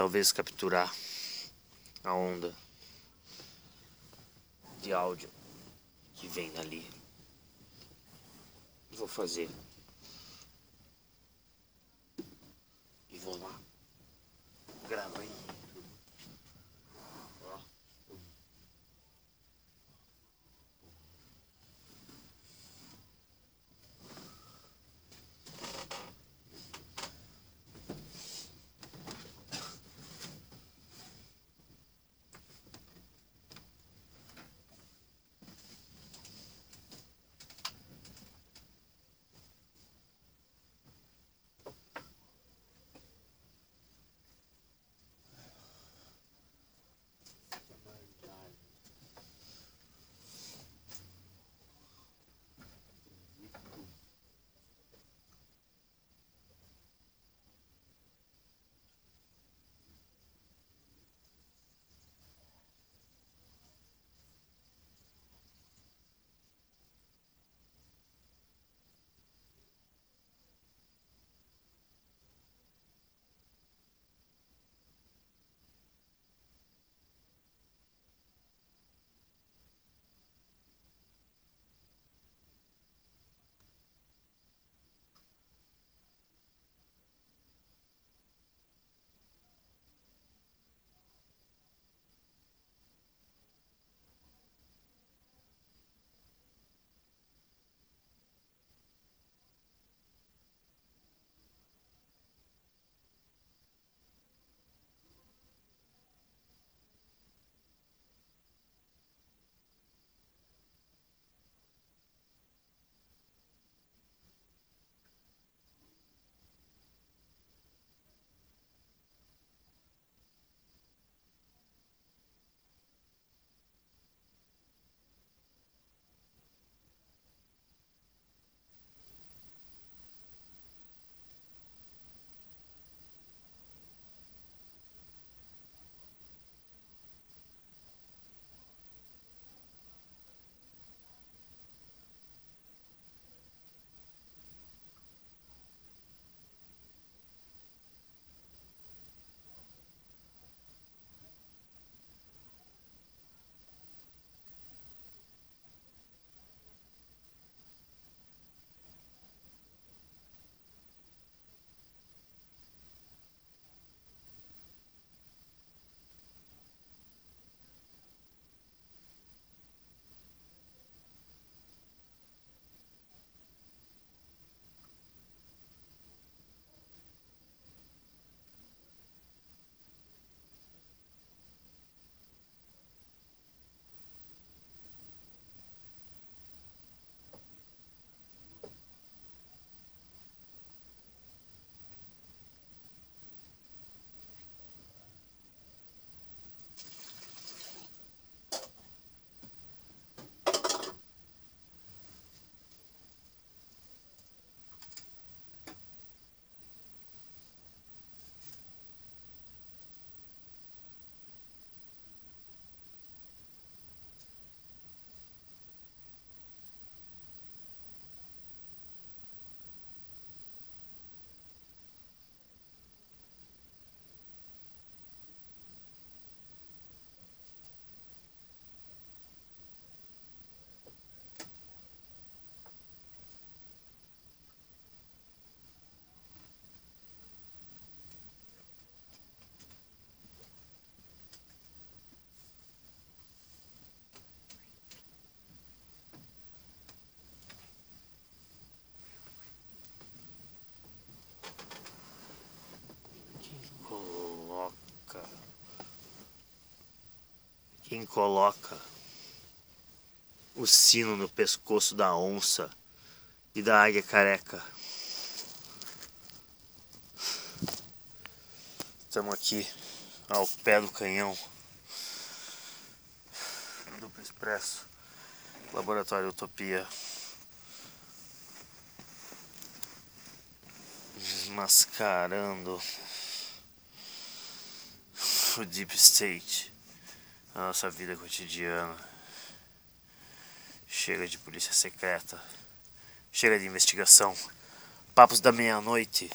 talvez capturar a onda de áudio que vem dali. Vou fazer. E vou lá. Grava aí. Coloca o sino no pescoço da onça e da águia careca. Estamos aqui ao pé do canhão. Duplo Expresso, Laboratório Utopia. Desmascarando o Deep State a nossa vida cotidiana. Chega de polícia secreta. Chega de investigação. Papos da meia-noite.